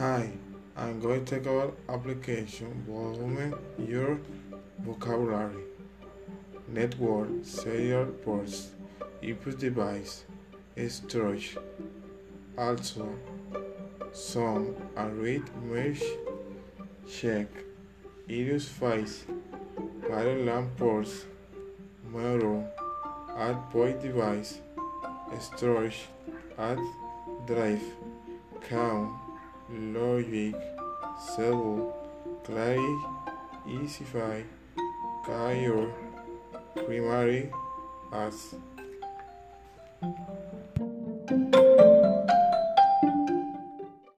Hi, I'm going to about application volume your vocabulary. Network, serial ports, input device, storage. Also, some and read mesh check, iris face, parallel ports, mirror, add point device, storage, add drive, count, logic, Cell, Clary, Easify, Kayor, Primary, as